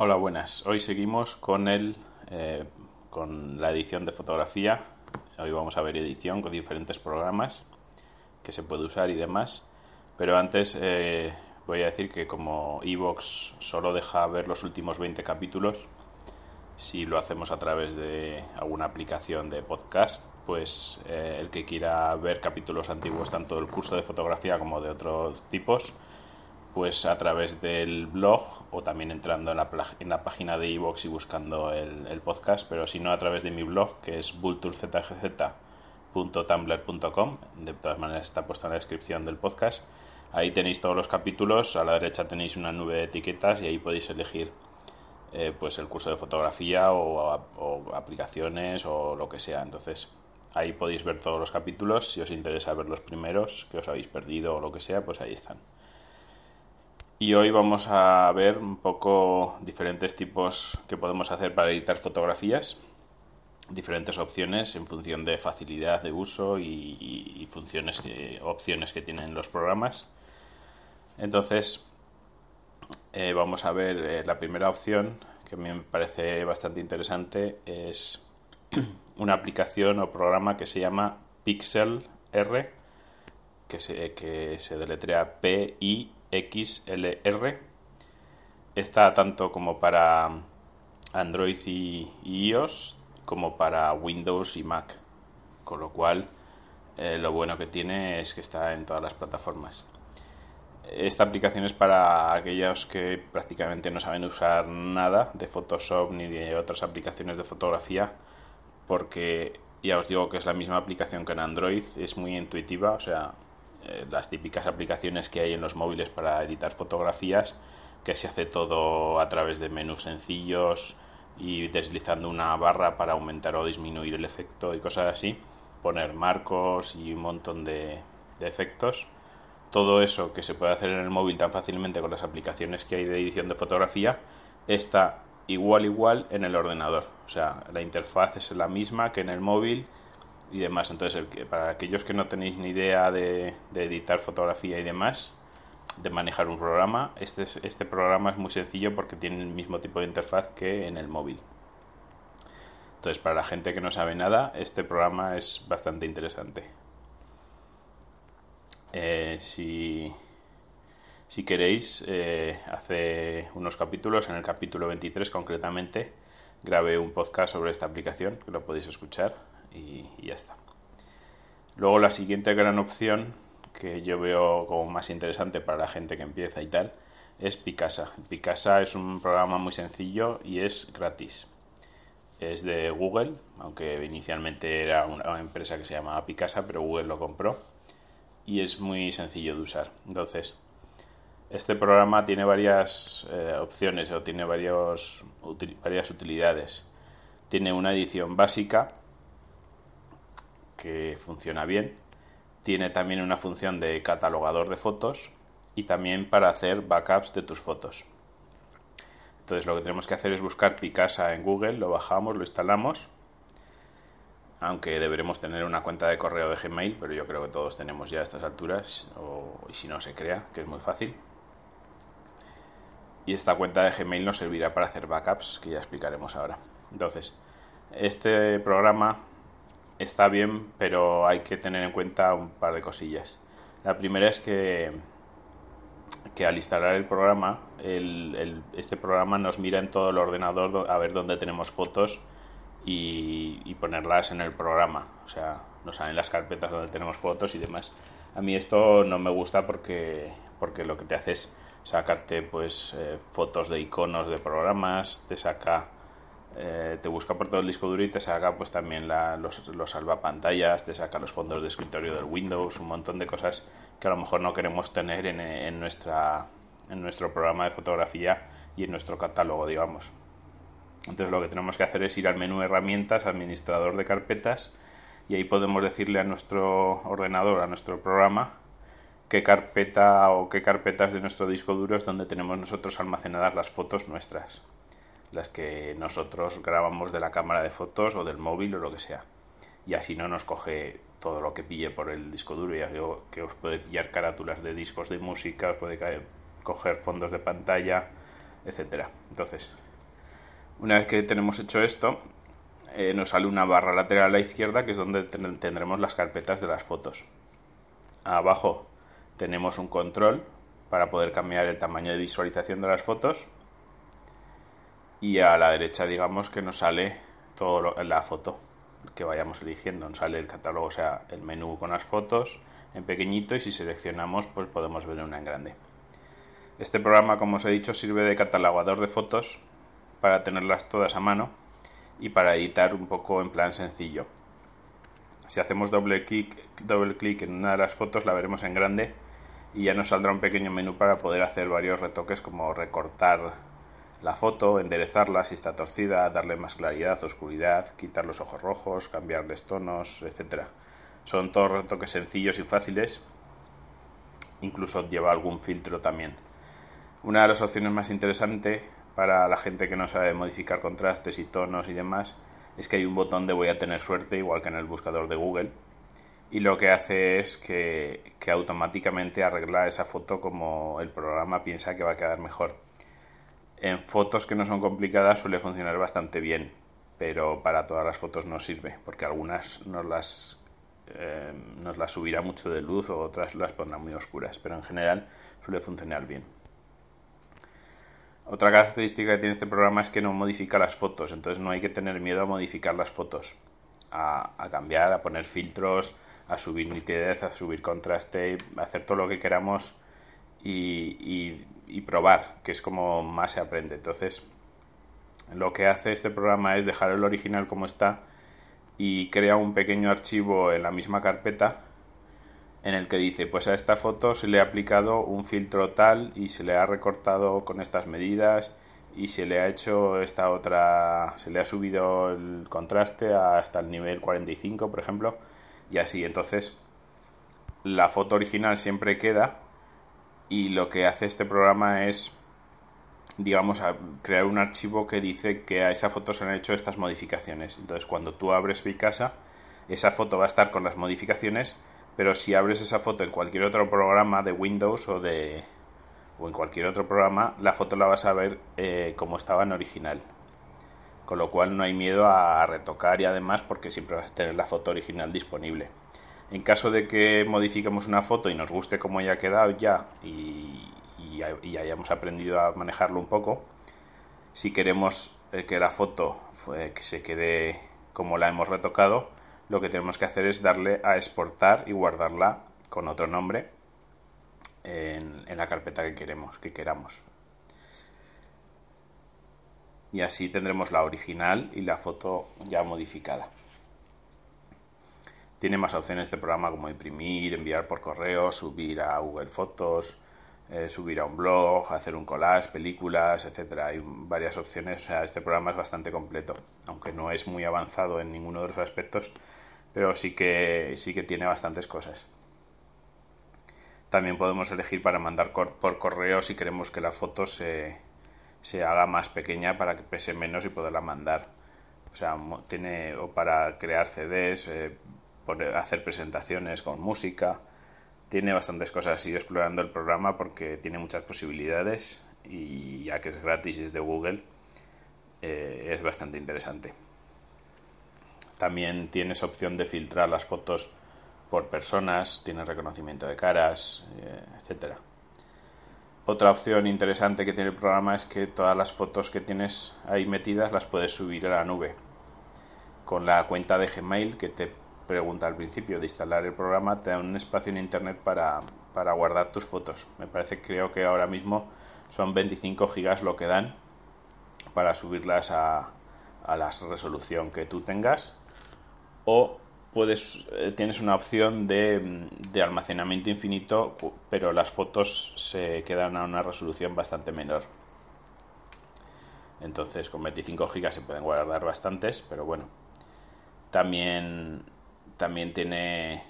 Hola, buenas. Hoy seguimos con el eh, con la edición de fotografía. Hoy vamos a ver edición con diferentes programas que se puede usar y demás. Pero antes eh, voy a decir que como Evox solo deja ver los últimos 20 capítulos, si lo hacemos a través de alguna aplicación de podcast, pues eh, el que quiera ver capítulos antiguos, tanto del curso de fotografía como de otros tipos, pues a través del blog o también entrando en la, en la página de iVoox y buscando el, podcast, pero si no a través de mi blog que es vulturzgz.tumblr.com, de todas maneras está puesto en la descripción del podcast. Ahí tenéis todos los capítulos, a la derecha tenéis una nube de etiquetas y ahí podéis elegir eh, pues el curso de fotografía o, o aplicaciones o lo que sea. Entonces ahí podéis ver todos los capítulos, si os interesa ver los primeros que os habéis perdido o lo que sea, pues ahí están. Y hoy vamos a ver un poco diferentes tipos que podemos hacer para editar fotografías, diferentes opciones en función de facilidad de uso y, funciones que, opciones que tienen los programas. Entonces, eh, vamos a ver eh, la primera opción que me parece bastante interesante es una aplicación o programa que se llama Pixel R, que se, que se deletrea P-I XLR. Está tanto como para Android y, iOS como para Windows y Mac. Con lo cual, eh, lo bueno que tiene es que está en todas las plataformas. Esta aplicación es para aquellos que prácticamente no saben usar nada de Photoshop ni de otras aplicaciones de fotografía, porque ya os digo que es la misma aplicación que en Android, es muy intuitiva, o sea, eh, las típicas aplicaciones que hay en los móviles para editar fotografías, que se hace todo a través de menús sencillos y deslizando una barra para aumentar o disminuir el efecto y cosas así, poner marcos y un montón de, efectos. Todo eso que se puede hacer en el móvil tan fácilmente con las aplicaciones que hay de edición de fotografía está igual igual en el ordenador. O sea, la interfaz es la misma que en el móvil y demás. Entonces, para aquellos que no tenéis ni idea de, editar fotografía y demás, de manejar un programa, este, este programa es muy sencillo porque tiene el mismo tipo de interfaz que en el móvil. Entonces, para la gente que no sabe nada, este programa es bastante interesante. Eh, si, si queréis, eh, hace unos capítulos, en el capítulo 23 concretamente, grabé un podcast sobre esta aplicación, que lo podéis escuchar y, ya está. Luego la siguiente gran opción que yo veo como más interesante para la gente que empieza y tal es Picasa. Picasa es un programa muy sencillo y es gratis. Es de Google, aunque inicialmente era una empresa que se llamaba Picasa, pero Google lo compró y es muy sencillo de usar. Entonces, este programa tiene varias eh, opciones o tiene varios, varias utilidades. Tiene una edición básica que funciona bien. Tiene también una función de catalogador de fotos y también para hacer backups de tus fotos. Entonces lo que tenemos que hacer es buscar Picasa en Google, lo bajamos, lo instalamos. Aunque deberemos tener una cuenta de correo de Gmail, pero yo creo que todos tenemos ya a estas alturas, o y si no se crea, que es muy fácil. Y esta cuenta de Gmail nos servirá para hacer backups, que ya explicaremos ahora. Entonces, este programa está bien, pero hay que tener en cuenta un par de cosillas. La primera es que, que al instalar el programa, este programa nos mira en todo el ordenador a ver dónde tenemos fotos y, ponerlas en el programa. O sea, nos salen las carpetas donde tenemos fotos y demás. A mí esto no me gusta porque, porque lo que te hace es sacarte pues eh, fotos de iconos de programas, te saca eh, te busca por todo el disco duro y te saca pues también los, los salvapantallas, te saca los fondos de escritorio del Windows, un montón de cosas que a lo mejor no queremos tener en, nuestra en nuestro programa de fotografía y en nuestro catálogo, digamos. Entonces lo que tenemos que hacer es ir al menú herramientas, administrador de carpetas, y ahí podemos decirle a nuestro ordenador, a nuestro programa, qué carpeta o qué carpetas de nuestro disco duro es donde tenemos nosotros almacenadas las fotos nuestras, las que nosotros grabamos de la cámara de fotos o del móvil o lo que sea. Y así no nos coge todo lo que pille por el disco duro. Ya digo que os puede pillar carátulas de discos de música, os puede coger fondos de pantalla, etcétera. Entonces, una vez que tenemos hecho esto, eh, nos sale una barra lateral a la izquierda que es donde tendremos las carpetas de las fotos. Abajo tenemos un control para poder cambiar el tamaño de visualización de las fotos y a la derecha digamos que nos sale todo la foto que vayamos eligiendo. Nos sale el catálogo o sea el menú con las fotos en pequeñito y si seleccionamos pues podemos ver una en grande. Este programa como os he dicho sirve de catalogador de fotos para tenerlas todas a mano y para editar un poco en plan sencillo. Si hacemos doble clic doble clic en una de las fotos la veremos en grande y ya nos saldrá un pequeño menú para poder hacer varios retoques como recortar la foto, enderezarla si está torcida, darle más claridad, oscuridad, quitar los ojos rojos, cambiarles tonos, etc. Son todos retoques sencillos y fáciles. Incluso lleva algún filtro también. Una de las opciones más interesantes para la gente que no sabe modificar contrastes y tonos y demás es que hay un botón de voy a tener suerte, igual que en el buscador de Google, y lo que hace es que, que, automáticamente arregla esa foto como el programa piensa que va a quedar mejor. En fotos que no son complicadas suele funcionar bastante bien, pero para todas las fotos no sirve, porque algunas nos las, eh, las subirá mucho de luz o otras las pondrá muy oscuras, pero en general suele funcionar bien. Otra característica que tiene este programa es que no modifica las fotos, entonces no hay que tener miedo a modificar las fotos, a cambiar, a poner filtros, a subir nitidez, a subir contraste, a hacer todo lo que queramos y, probar, que es como más se aprende. Entonces, lo que hace este programa es dejar el original como está y crea un pequeño archivo en la misma carpeta en el que dice, pues a esta foto se le ha aplicado un filtro tal y se le ha recortado con estas medidas y se le ha hecho esta otra, se le ha subido el contraste hasta el nivel 45, por ejemplo, y así. Entonces, la foto original siempre queda y lo que hace este programa es, digamos, crear un archivo que dice que a esa foto se han hecho estas modificaciones. Entonces, cuando tú abres Picasa, esa foto va a estar con las modificaciones, pero si abres esa foto en cualquier otro programa de Windows o de o en cualquier otro programa, la foto la vas a ver eh, como estaba en original con lo cual no hay miedo a retocar y además porque siempre vas a tener la foto original disponible. En caso de que modifiquemos una foto y nos guste cómo haya quedado ya y, hayamos aprendido a manejarlo un poco, si queremos eh, que la foto que se quede como la hemos retocado, lo que tenemos que hacer es darle a exportar y guardarla con otro nombre en, en la carpeta que queremos, que queramos y así tendremos la original y la foto ya modificada. Tiene más opciones este programa como imprimir, enviar por correo, subir a Google Fotos, eh, subir a un blog, hacer un collage, películas, etcétera. Hay varias opciones. O sea, este programa es bastante completo, aunque no es muy avanzado en ninguno de los aspectos, pero sí que sí que tiene bastantes cosas. También podemos elegir para mandar por correo si queremos que la foto se, se haga más pequeña para que pese menos y poderla mandar. O sea, tiene o para crear CDs, eh, hacer presentaciones con música. Tiene bastantes cosas. Sigo explorando el programa porque tiene muchas posibilidades y ya que es gratis y es de Google, eh, es bastante interesante. También tienes opción de filtrar las fotos por personas, tienes reconocimiento de caras, eh, etcétera. Otra opción interesante que tiene el programa es que todas las fotos que tienes ahí metidas las puedes subir a la nube. Con la cuenta de Gmail que te pregunta al principio de instalar el programa, te da un espacio en Internet para, guardar tus fotos. Me parece, creo que ahora mismo son 25 gigas lo que dan para subirlas a, a la resolución que tú tengas. O puedes eh, tienes una opción de, de, almacenamiento infinito, pero las fotos se quedan a una resolución bastante menor. Entonces con 25 GB se pueden guardar bastantes, pero bueno. También también tiene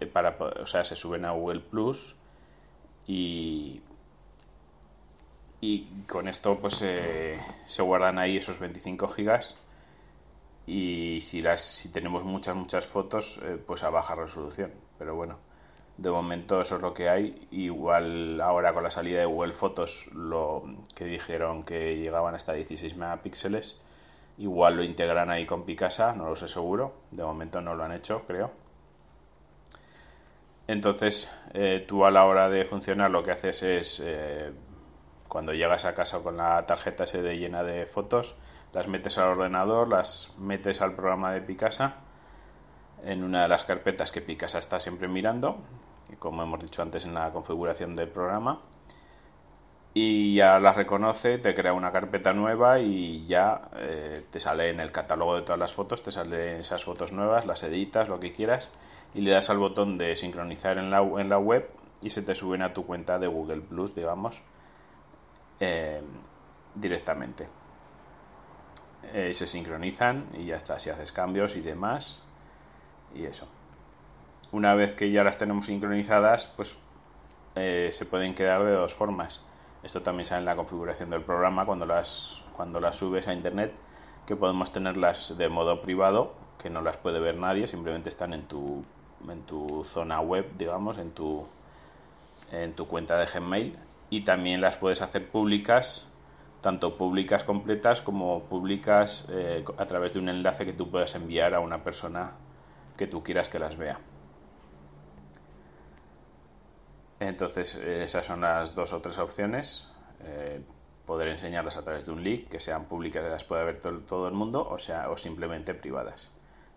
eh, para o sea, se suben a Google Plus y y con esto pues se guardan ahí esos 25 gigas. Y si las si tenemos muchas muchas fotos eh, pues a baja resolución. Pero bueno de momento eso es lo que hay. Igual ahora con la salida de Google Fotos lo que dijeron que llegaban hasta 16 megapíxeles igual lo integran ahí con Picasa no lo sé seguro. De momento no lo han hecho creo. Entonces eh, tú a la hora de funcionar lo que haces es cuando llegas a casa con la tarjeta SD llena de fotos, las metes al ordenador, las metes al programa de Picasa en una de las carpetas que Picasa está siempre mirando, como hemos dicho antes en la configuración del programa, y ya las reconoce, te crea una carpeta nueva y ya eh, te sale en el catálogo de todas las fotos, te salen esas fotos nuevas, las editas, lo que quieras, y le das al botón de sincronizar en la, en la web y se te suben a tu cuenta de Google Plus, digamos eh, directamente. Eh, se sincronizan y ya está, si haces cambios y demás. Y eso. Una vez que ya las tenemos sincronizadas, pues se pueden quedar de dos formas. Esto también sale en la configuración del programa cuando las, cuando las subes a internet, que podemos tenerlas de modo privado, que no las puede ver nadie, simplemente están en tu, en tu zona web, digamos, en tu, en tu cuenta de Gmail y también las puedes hacer públicas, tanto públicas completas como públicas eh, a través de un enlace que tú puedas enviar a una persona que tú quieras que las vea. Entonces, eh, esas son las dos o tres opciones. Eh, poder enseñarlas a través de un link, que sean públicas las pueda ver todo, el mundo, o sea, o simplemente privadas.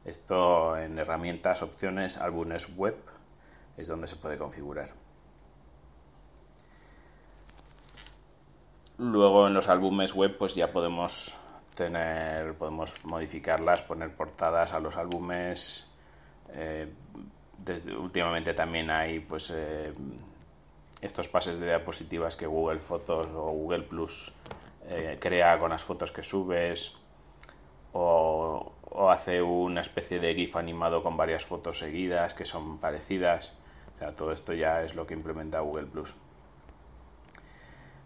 Esto en herramientas, opciones, álbumes web, es donde se puede configurar. Luego en los álbumes web pues ya podemos tener, podemos modificarlas, poner portadas a los álbumes. Eh, últimamente también hay pues estos pases de diapositivas que Google Fotos o Google Plus eh, crea con las fotos que subes o, o, hace una especie de GIF animado con varias fotos seguidas que son parecidas. O sea, todo esto ya es lo que implementa Google Plus.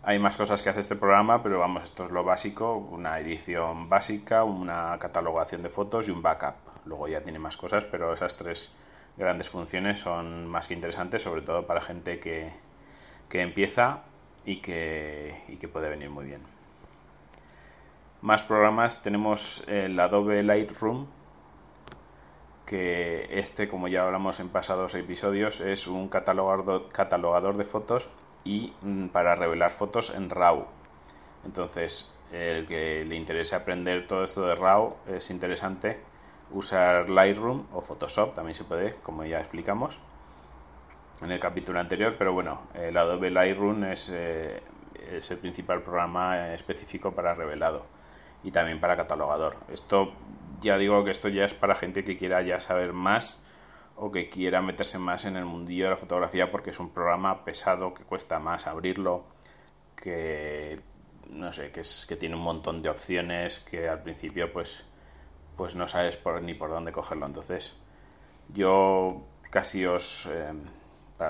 Hay más cosas que hace este programa, pero vamos, esto es lo básico, una edición básica, una catalogación de fotos y un backup. Luego ya tiene más cosas, pero esas tres grandes funciones son más que interesantes, sobre todo para gente que, empieza y que, y que puede venir muy bien. Más programas tenemos el Adobe Lightroom, que este, como ya hablamos en pasados episodios, es un catalogador, catalogador de fotos y mm, para revelar fotos en RAW. Entonces, el que le interese aprender todo esto de RAW es interesante usar Lightroom o Photoshop, también se puede, como ya explicamos en el capítulo anterior, pero bueno, el Adobe Lightroom es, eh, es el principal programa específico para revelado y también para catalogador. Esto ya digo que esto ya es para gente que quiera ya saber más o que quiera meterse más en el mundillo de la fotografía porque es un programa pesado que cuesta más abrirlo, que no sé, que es que tiene un montón de opciones que al principio pues pues no sabes por, ni por dónde cogerlo. Entonces, yo casi os eh,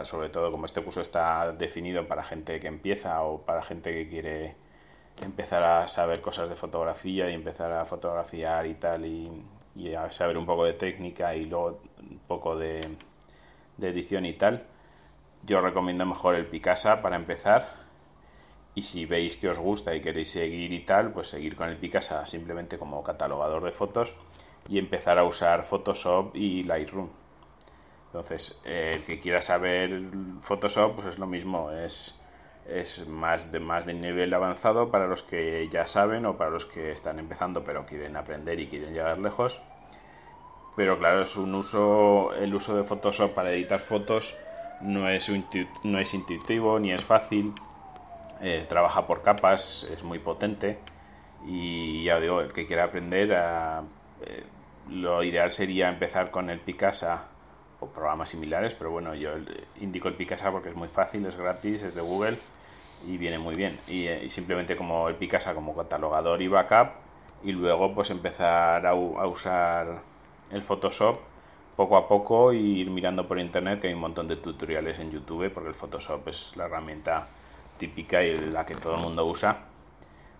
sobre todo como este curso está definido para gente que empieza o para gente que quiere empezar a saber cosas de fotografía y empezar a fotografiar y tal y, a saber un poco de técnica y luego un poco de, edición y tal, yo recomiendo mejor el Picasa para empezar. Y si veis que os gusta y queréis seguir y tal, pues seguir con el Picasa simplemente como catalogador de fotos y empezar a usar Photoshop y Lightroom. Entonces, el que quiera saber Photoshop, pues es lo mismo, es, es más, de, más de nivel avanzado para los que ya saben o para los que están empezando pero quieren aprender y quieren llegar lejos. Pero claro, es un uso, el uso de Photoshop para editar fotos no es, no es intuitivo ni es fácil, eh, trabaja por capas, es muy potente y ya digo, el que quiera aprender a, eh, lo ideal sería empezar con el Picasa programas similares, pero bueno, yo indico el Picasa porque es muy fácil, es gratis, es de Google y viene muy bien. Y, eh, simplemente como el Picasa como catalogador y backup y luego pues empezar a, usar el Photoshop poco a poco y ir mirando por internet que hay un montón de tutoriales en YouTube porque el Photoshop es la herramienta típica y la que todo el mundo usa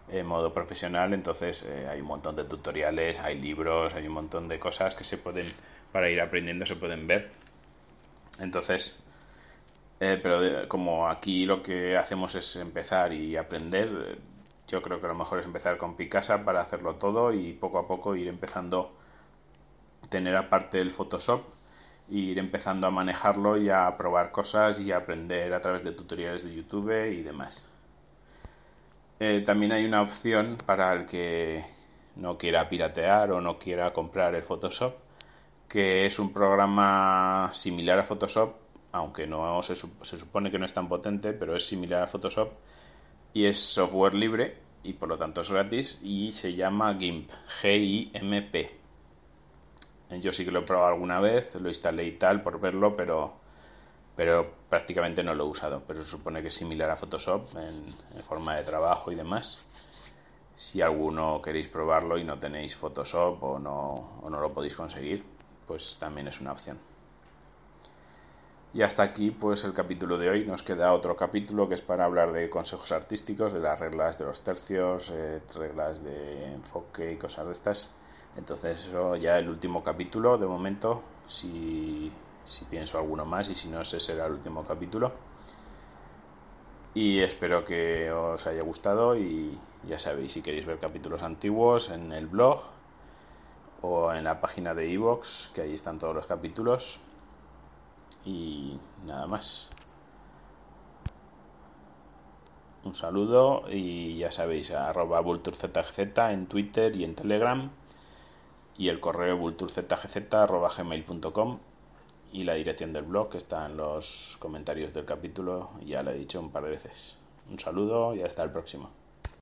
en modo profesional entonces eh, hay un montón de tutoriales hay libros hay un montón de cosas que se pueden para ir aprendiendo se pueden ver entonces eh, pero como aquí lo que hacemos es empezar y aprender yo creo que lo mejor es empezar con Picasa para hacerlo todo y poco a poco ir empezando tener aparte el Photoshop e ir empezando a manejarlo y a probar cosas y a aprender a través de tutoriales de YouTube y demás. Eh, también hay una opción para el que no quiera piratear o no quiera comprar el Photoshop, que es un programa similar a Photoshop, aunque no se, supone que no es tan potente, pero es similar a Photoshop y es software libre y por lo tanto es gratis y se llama GIMP, G-I-M-P. Yo sí que lo he probado alguna vez, lo instalé y tal por verlo, pero, prácticamente no lo he usado. Pero se supone que es similar a Photoshop en, forma de trabajo y demás. Si alguno queréis probarlo y no tenéis Photoshop o no lo podéis conseguir, pues también es una opción. Y hasta aquí pues el capítulo de hoy. Nos queda otro capítulo que es para hablar de consejos artísticos, de las reglas de los tercios, eh, reglas de enfoque y cosas de estas. Entonces eso ya el último capítulo de momento, si, si pienso alguno más y si no ese será el último capítulo. Y espero que os haya gustado y ya sabéis si queréis ver capítulos antiguos en el blog o en la página de iVoox, que ahí están todos los capítulos. Y nada más. Un saludo y ya sabéis, arroba vulturzz en Twitter y en Telegram y el correo vulturzgz.gmail.com y la dirección del blog que está en los comentarios del capítulo, ya lo he dicho un par de veces. Un saludo y hasta el próximo.